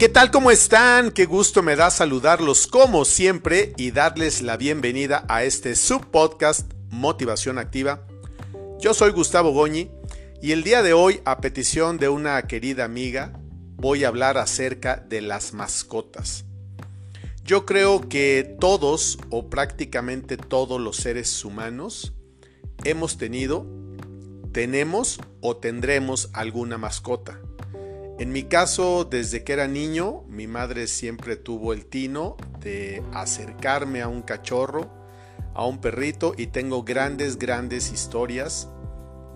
¿Qué tal? ¿Cómo están? Qué gusto me da saludarlos como siempre y darles la bienvenida a este subpodcast Motivación Activa. Yo soy Gustavo Goñi y el día de hoy, a petición de una querida amiga, voy a hablar acerca de las mascotas. Yo creo que todos o prácticamente todos los seres humanos hemos tenido, tenemos o tendremos alguna mascota. En mi caso, desde que era niño, mi madre siempre tuvo el tino de acercarme a un cachorro, a un perrito, y tengo grandes, grandes historias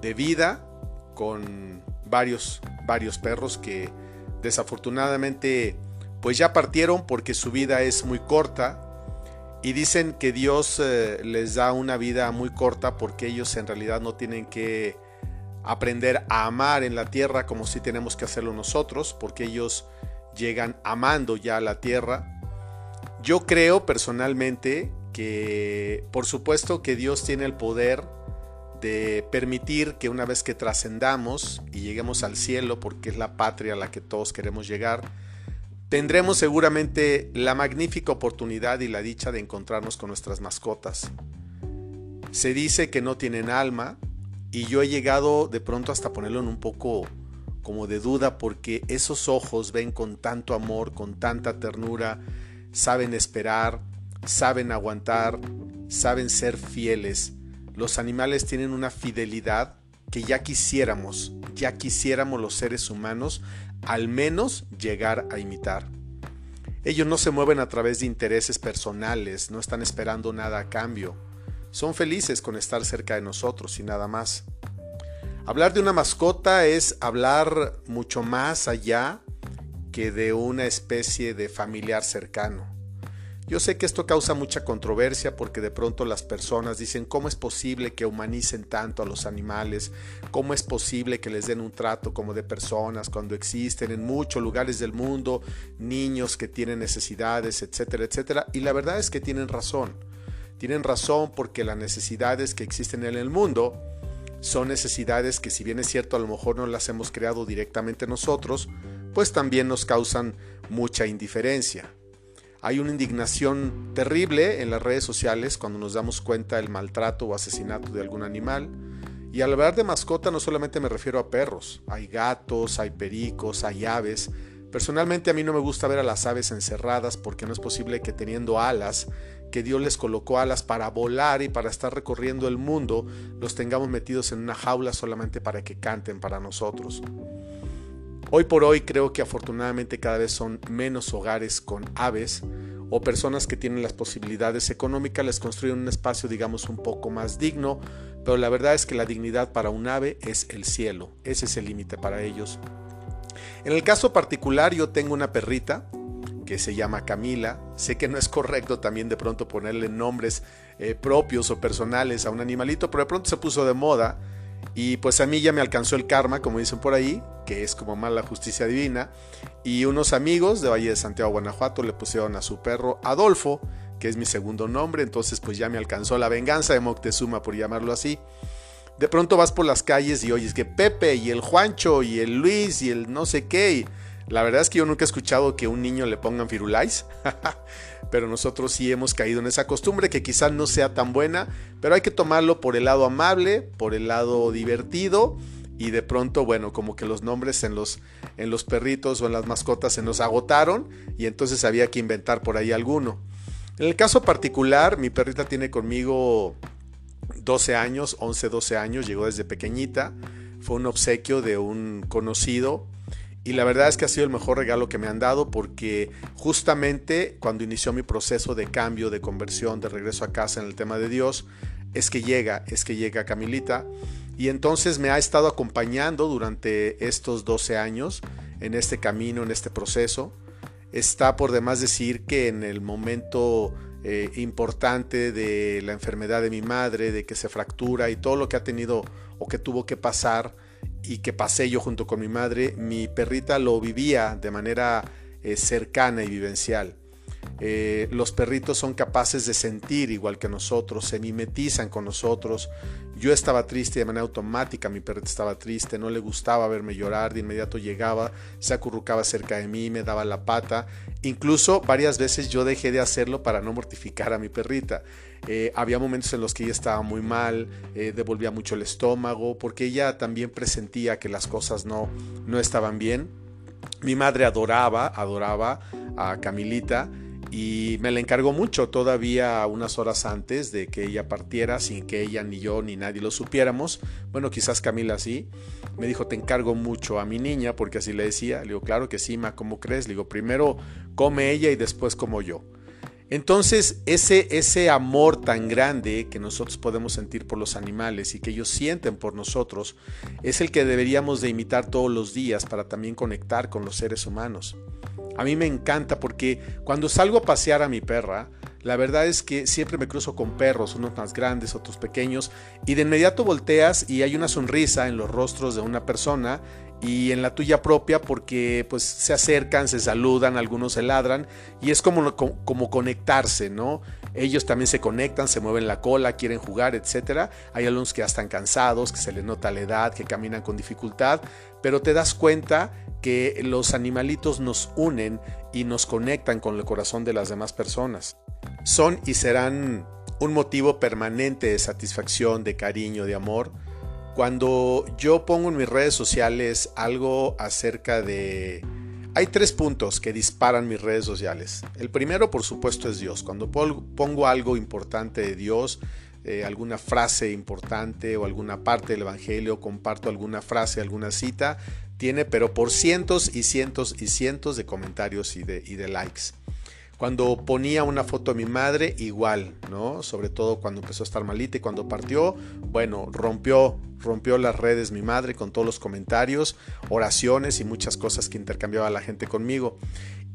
de vida con varios, varios perros que desafortunadamente pues ya partieron porque su vida es muy corta y dicen que Dios eh, les da una vida muy corta porque ellos en realidad no tienen que aprender a amar en la tierra como si tenemos que hacerlo nosotros, porque ellos llegan amando ya la tierra. Yo creo personalmente que por supuesto que Dios tiene el poder de permitir que una vez que trascendamos y lleguemos al cielo, porque es la patria a la que todos queremos llegar, tendremos seguramente la magnífica oportunidad y la dicha de encontrarnos con nuestras mascotas. Se dice que no tienen alma, y yo he llegado de pronto hasta ponerlo en un poco como de duda porque esos ojos ven con tanto amor, con tanta ternura, saben esperar, saben aguantar, saben ser fieles. Los animales tienen una fidelidad que ya quisiéramos, ya quisiéramos los seres humanos al menos llegar a imitar. Ellos no se mueven a través de intereses personales, no están esperando nada a cambio son felices con estar cerca de nosotros y nada más. Hablar de una mascota es hablar mucho más allá que de una especie de familiar cercano. Yo sé que esto causa mucha controversia porque de pronto las personas dicen cómo es posible que humanicen tanto a los animales, cómo es posible que les den un trato como de personas cuando existen en muchos lugares del mundo niños que tienen necesidades, etcétera, etcétera. Y la verdad es que tienen razón. Tienen razón porque las necesidades que existen en el mundo son necesidades que si bien es cierto a lo mejor no las hemos creado directamente nosotros, pues también nos causan mucha indiferencia. Hay una indignación terrible en las redes sociales cuando nos damos cuenta del maltrato o asesinato de algún animal. Y al hablar de mascota no solamente me refiero a perros, hay gatos, hay pericos, hay aves, Personalmente a mí no me gusta ver a las aves encerradas porque no es posible que teniendo alas, que Dios les colocó alas para volar y para estar recorriendo el mundo, los tengamos metidos en una jaula solamente para que canten para nosotros. Hoy por hoy creo que afortunadamente cada vez son menos hogares con aves o personas que tienen las posibilidades económicas les construyen un espacio digamos un poco más digno, pero la verdad es que la dignidad para un ave es el cielo, ese es el límite para ellos. En el caso particular yo tengo una perrita que se llama Camila. Sé que no es correcto también de pronto ponerle nombres eh, propios o personales a un animalito, pero de pronto se puso de moda y pues a mí ya me alcanzó el karma, como dicen por ahí, que es como mala justicia divina. Y unos amigos de Valle de Santiago, Guanajuato, le pusieron a su perro Adolfo, que es mi segundo nombre, entonces pues ya me alcanzó la venganza de Moctezuma, por llamarlo así. De pronto vas por las calles y oyes que Pepe y el Juancho y el Luis y el no sé qué. la verdad es que yo nunca he escuchado que un niño le pongan firulais. pero nosotros sí hemos caído en esa costumbre que quizás no sea tan buena, pero hay que tomarlo por el lado amable, por el lado divertido y de pronto, bueno, como que los nombres en los, en los perritos o en las mascotas se nos agotaron y entonces había que inventar por ahí alguno. En el caso particular, mi perrita tiene conmigo 12 años, 11, 12 años, llegó desde pequeñita, fue un obsequio de un conocido. Y la verdad es que ha sido el mejor regalo que me han dado porque justamente cuando inició mi proceso de cambio, de conversión, de regreso a casa en el tema de Dios, es que llega, es que llega Camilita. Y entonces me ha estado acompañando durante estos 12 años en este camino, en este proceso. Está por demás decir que en el momento eh, importante de la enfermedad de mi madre, de que se fractura y todo lo que ha tenido o que tuvo que pasar y que pasé yo junto con mi madre, mi perrita lo vivía de manera eh, cercana y vivencial. Eh, los perritos son capaces de sentir igual que nosotros, se mimetizan con nosotros. Yo estaba triste de manera automática, mi perrito estaba triste, no le gustaba verme llorar, de inmediato llegaba, se acurrucaba cerca de mí, me daba la pata. Incluso varias veces yo dejé de hacerlo para no mortificar a mi perrita. Eh, había momentos en los que ella estaba muy mal, eh, devolvía mucho el estómago, porque ella también presentía que las cosas no, no estaban bien. Mi madre adoraba, adoraba a Camilita y me la encargó mucho todavía unas horas antes de que ella partiera sin que ella ni yo ni nadie lo supiéramos. Bueno, quizás Camila sí. Me dijo, te encargo mucho a mi niña porque así le decía. Le digo, claro que sí, ma, ¿cómo crees? Le digo, primero come ella y después como yo. Entonces, ese, ese amor tan grande que nosotros podemos sentir por los animales y que ellos sienten por nosotros, es el que deberíamos de imitar todos los días para también conectar con los seres humanos. A mí me encanta porque cuando salgo a pasear a mi perra, la verdad es que siempre me cruzo con perros, unos más grandes, otros pequeños, y de inmediato volteas y hay una sonrisa en los rostros de una persona y en la tuya propia porque pues se acercan, se saludan, algunos se ladran y es como, como conectarse, ¿no? Ellos también se conectan, se mueven la cola, quieren jugar, etc. Hay algunos que ya están cansados, que se les nota la edad, que caminan con dificultad, pero te das cuenta que los animalitos nos unen y nos conectan con el corazón de las demás personas. Son y serán un motivo permanente de satisfacción, de cariño, de amor. Cuando yo pongo en mis redes sociales algo acerca de... Hay tres puntos que disparan mis redes sociales. El primero, por supuesto, es Dios. Cuando pongo algo importante de Dios, eh, alguna frase importante o alguna parte del Evangelio, comparto alguna frase, alguna cita, tiene, pero por cientos y cientos y cientos de comentarios y de, y de likes. Cuando ponía una foto de mi madre, igual, ¿no? Sobre todo cuando empezó a estar malita y cuando partió, bueno, rompió, rompió las redes mi madre con todos los comentarios, oraciones y muchas cosas que intercambiaba la gente conmigo.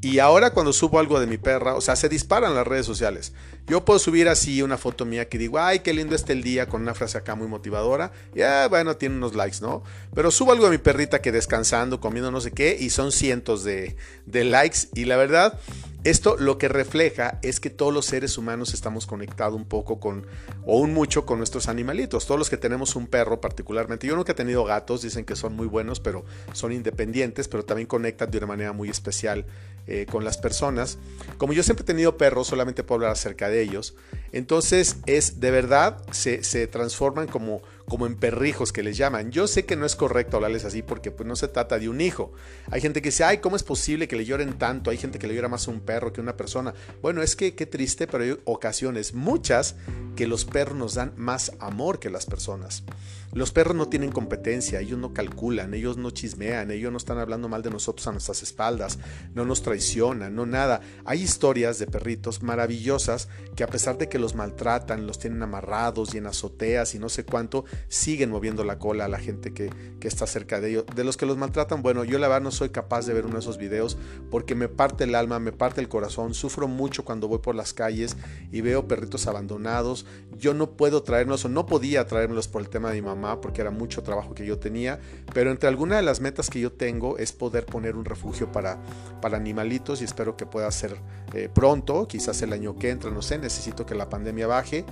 Y ahora cuando subo algo de mi perra, o sea, se disparan las redes sociales. Yo puedo subir así una foto mía que digo, ay, qué lindo está el día, con una frase acá muy motivadora. Y ah, bueno, tiene unos likes, ¿no? Pero subo algo de mi perrita que descansando, comiendo no sé qué, y son cientos de, de likes. Y la verdad, esto lo que refleja es que todos los seres humanos estamos conectados un poco con, o un mucho con nuestros animalitos. Todos los que tenemos un perro particularmente. Yo nunca he tenido gatos, dicen que son muy buenos, pero son independientes, pero también conectan de una manera muy especial eh, con las personas. Como yo siempre he tenido perros, solamente puedo hablar acerca de ellos. Entonces es de verdad, se, se transforman como como en perrijos que les llaman. Yo sé que no es correcto hablarles así porque pues, no se trata de un hijo. Hay gente que dice, ay, ¿cómo es posible que le lloren tanto? Hay gente que le llora más a un perro que a una persona. Bueno, es que qué triste, pero hay ocasiones, muchas, que los perros nos dan más amor que las personas. Los perros no tienen competencia, ellos no calculan, ellos no chismean, ellos no están hablando mal de nosotros a nuestras espaldas, no nos traicionan, no nada. Hay historias de perritos maravillosas que a pesar de que los maltratan, los tienen amarrados y en azoteas y no sé cuánto, siguen moviendo la cola a la gente que, está cerca de ellos. De los que los maltratan, bueno, yo la verdad no soy capaz de ver uno de esos videos porque me parte el alma, me parte el corazón, sufro mucho cuando voy por las calles y veo perritos abandonados. Yo no puedo traerlos o no podía traérmelos por el tema de mi mamá porque era mucho trabajo que yo tenía, pero entre algunas de las metas que yo tengo es poder poner un refugio para, para animalitos y espero que pueda ser eh, pronto, quizás el año que entra, no sé, necesito que la pandemia baje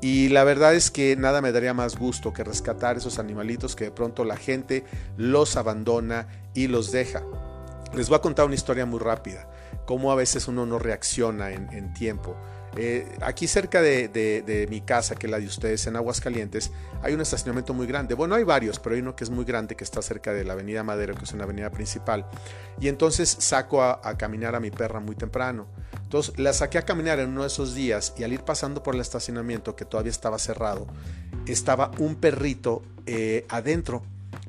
y la verdad es que nada me daría más gusto que rescatar esos animalitos que de pronto la gente los abandona y los deja. Les voy a contar una historia muy rápida, cómo a veces uno no reacciona en, tiempo. Eh, aquí cerca de, mi casa, que es la de ustedes en Aguascalientes, hay un estacionamiento muy grande. Bueno, hay varios, pero hay uno que es muy grande que está cerca de la Avenida Madero, que es una avenida principal. Y entonces saco a caminar a mi perra muy temprano. Entonces la saqué a caminar en uno de esos días y al ir pasando por el estacionamiento que todavía estaba cerrado, estaba un perrito eh, adentro.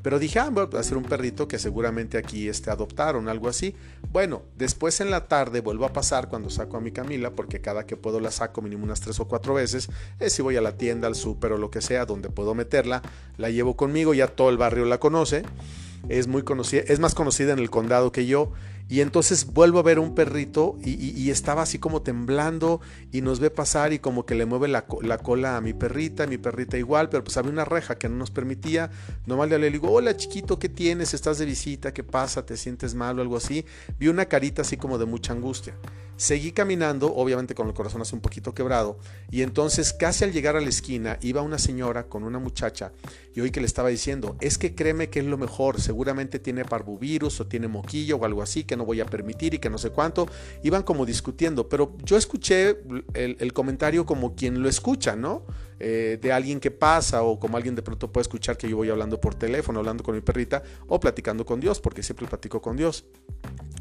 Pero dije, ah, voy a hacer un perrito que seguramente aquí este, adoptaron, algo así. Bueno, después en la tarde vuelvo a pasar cuando saco a mi Camila, porque cada que puedo la saco mínimo unas tres o cuatro veces. Es si voy a la tienda, al súper o lo que sea, donde puedo meterla, la llevo conmigo, ya todo el barrio la conoce es muy conocida, es más conocida en el condado que yo Y entonces vuelvo a ver un perrito y, estaba así como temblando y nos ve pasar y como que le mueve la, cola a mi perrita, mi perrita igual, pero pues había una reja que no nos permitía. Nomás le digo, hola chiquito, ¿qué tienes? ¿Estás de visita? ¿Qué pasa? ¿Te sientes mal o algo así? Vi una carita así como de mucha angustia. Seguí caminando, obviamente con el corazón así un poquito quebrado, y entonces casi al llegar a la esquina iba una señora con una muchacha y oí que le estaba diciendo, es que créeme que es lo mejor, seguramente tiene parvovirus o tiene moquillo o algo así que no voy a permitir y que no sé cuánto. Iban como discutiendo, pero yo escuché el, comentario como quien lo escucha, ¿no? Eh, de alguien que pasa o como alguien de pronto puede escuchar que yo voy hablando por teléfono, hablando con mi perrita o platicando con Dios, porque siempre platico con Dios.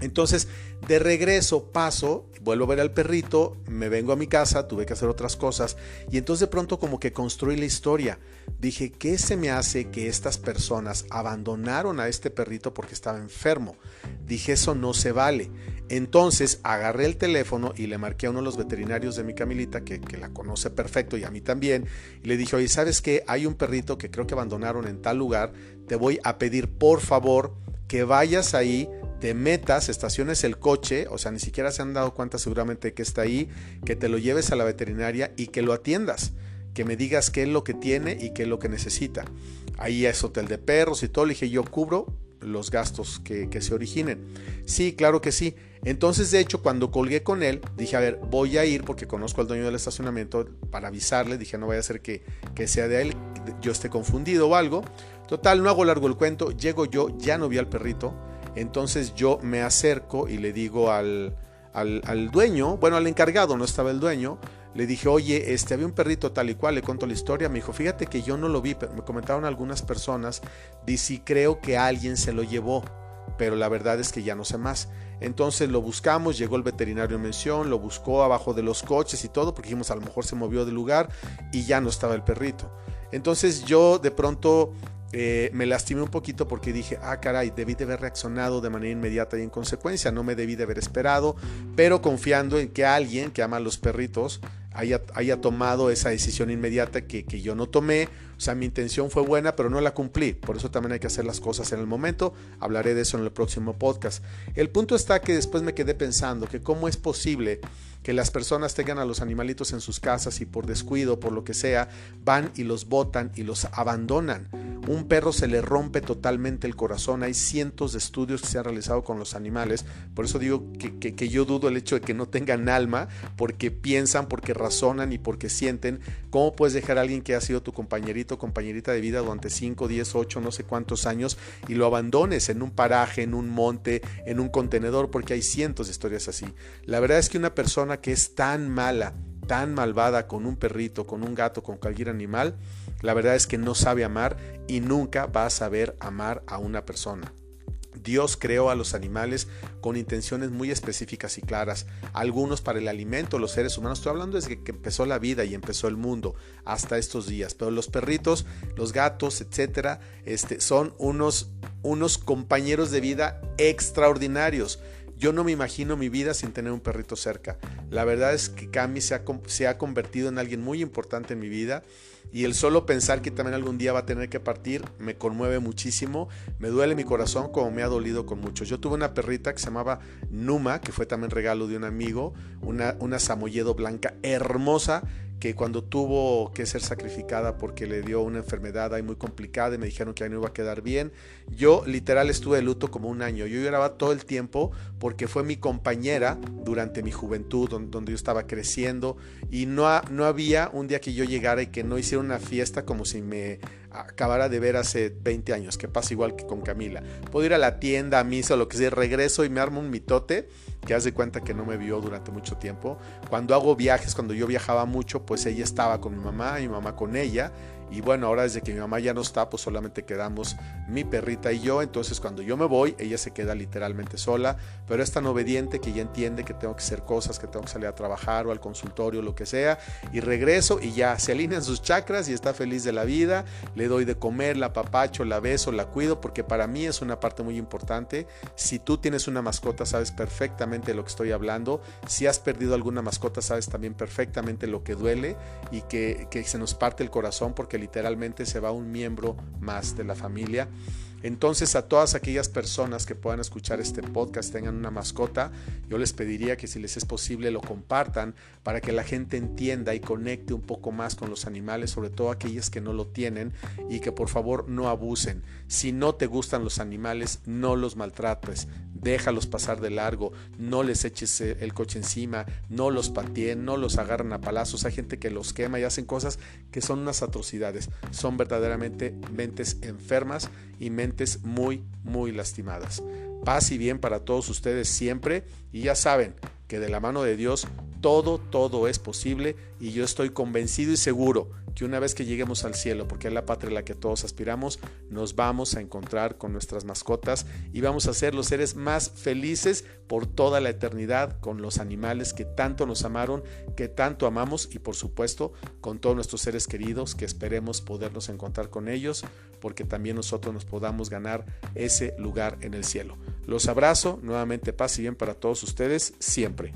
Entonces, de regreso paso, vuelvo a ver al perrito, me vengo a mi casa, tuve que hacer otras cosas y entonces de pronto como que construí la historia. Dije, ¿qué se me hace que estas personas abandonaron a este perrito porque estaba enfermo? Dije, eso no se vale. Entonces agarré el teléfono y le marqué a uno de los veterinarios de mi Camilita, que, que la conoce perfecto y a mí también, y le dije, oye, ¿sabes qué? Hay un perrito que creo que abandonaron en tal lugar, te voy a pedir por favor que vayas ahí te metas, estaciones el coche, o sea, ni siquiera se han dado cuenta seguramente que está ahí, que te lo lleves a la veterinaria y que lo atiendas, que me digas qué es lo que tiene y qué es lo que necesita. Ahí es hotel de perros y todo, le dije, yo cubro los gastos que, se originen. Sí, claro que sí. Entonces, de hecho, cuando colgué con él, dije, a ver, voy a ir porque conozco al dueño del estacionamiento para avisarle. Dije, no vaya a ser que, que sea de él, yo esté confundido o algo. Total, no hago largo el cuento. Llego yo, ya no vi al perrito entonces yo me acerco y le digo al, al, dueño, bueno, al encargado, no estaba el dueño, le dije, oye, este, había un perrito tal y cual, le cuento la historia, me dijo, fíjate que yo no lo vi, pero me comentaron algunas personas, dice, creo que alguien se lo llevó, pero la verdad es que ya no sé más. Entonces lo buscamos, llegó el veterinario en mención, lo buscó abajo de los coches y todo, porque dijimos, a lo mejor se movió del lugar y ya no estaba el perrito. Entonces yo de pronto eh, me lastimé un poquito porque dije, ah, caray, debí de haber reaccionado de manera inmediata y en consecuencia, no me debí de haber esperado, pero confiando en que alguien que ama a los perritos haya, haya tomado esa decisión inmediata que, que, yo no tomé. O sea, mi intención fue buena, pero no la cumplí. Por eso también hay que hacer las cosas en el momento. Hablaré de eso en el próximo podcast. El punto está que después me quedé pensando que cómo es posible que las personas tengan a los animalitos en sus casas y por descuido, por lo que sea, van y los botan y los abandonan. Un perro se le rompe totalmente el corazón. Hay cientos de estudios que se han realizado con los animales. Por eso digo que, yo dudo el hecho de que no tengan alma, porque piensan, porque razonan y porque sienten. ¿Cómo puedes dejar a alguien que ha sido tu compañerito, compañerita de vida durante 5, 10, 8, no sé cuántos años y lo abandones en un paraje, en un monte, en un contenedor? Porque hay cientos de historias así. La verdad es que una persona que es tan mala, tan malvada con un perrito, con un gato, con cualquier animal, la verdad es que no sabe amar y nunca va a saber amar a una persona. Dios creó a los animales con intenciones muy específicas y claras, algunos para el alimento, los seres humanos, estoy hablando desde que empezó la vida y empezó el mundo hasta estos días, pero los perritos, los gatos, etcétera, este, son unos, unos compañeros de vida extraordinarios. Yo no me imagino mi vida sin tener un perrito cerca. La verdad es que Cami se ha, convertido en alguien muy importante en mi vida y el solo pensar que también algún día va a tener que partir me conmueve muchísimo, me duele mi corazón como me ha dolido con muchos. Yo tuve una perrita que se llamaba Numa, que fue también regalo de un amigo, una, una samoyedo blanca hermosa que cuando tuvo que ser sacrificada porque le dio una enfermedad ahí muy complicada y me dijeron que ahí no iba a quedar bien, yo literal estuve de luto como un año. Yo lloraba todo el tiempo porque fue mi compañera durante mi juventud, donde, yo estaba creciendo y no, no había un día que yo llegara y que no hiciera una fiesta como si me acabara de ver hace 20 años, que pasa igual que con Camila. Puedo ir a la tienda, a misa o lo que sea, regreso y me armo un mitote que hace cuenta que no me vio durante mucho tiempo. Cuando hago viajes, cuando yo viajaba mucho, pues ella estaba con mi mamá, y mi mamá con ella y bueno, ahora desde que mi mamá ya no está, pues solamente quedamos mi perrita y yo. Entonces cuando yo me voy, ella se queda literalmente sola. Pero es tan obediente que ya entiende que tengo que hacer cosas, que tengo que salir a trabajar o al consultorio, lo que sea. Y regreso y ya se alinean sus chakras y está feliz de la vida. Le doy de comer, la papacho, la beso, la cuido, porque para mí es una parte muy importante. Si tú tienes una mascota, sabes perfectamente de lo que estoy hablando. Si has perdido alguna mascota, sabes también perfectamente lo que duele y que, que se nos parte el corazón porque literalmente se va un miembro más de la familia. Entonces a todas aquellas personas que puedan escuchar este podcast, tengan una mascota, yo les pediría que si les es posible lo compartan para que la gente entienda y conecte un poco más con los animales, sobre todo aquellas que no lo tienen y que por favor no abusen. Si no te gustan los animales, no los maltrates, déjalos pasar de largo, no les eches eh, el coche encima, no los pateen, no los agarran a palazos. Hay gente que los quema y hacen cosas que son unas atrocidades. Son verdaderamente mentes enfermas y mentes muy, muy lastimadas. Paz y bien para todos ustedes siempre y ya saben que de la mano de Dios todo, todo es posible y yo estoy convencido y seguro que una vez que lleguemos al cielo, porque es la patria a la que todos aspiramos, nos vamos a encontrar con nuestras mascotas y vamos a ser los seres más felices por toda la eternidad con los animales que tanto nos amaron, que tanto amamos y por supuesto con todos nuestros seres queridos que esperemos podernos encontrar con ellos, porque también nosotros nos podamos ganar ese lugar en el cielo. Los abrazo, nuevamente paz y bien para todos ustedes siempre.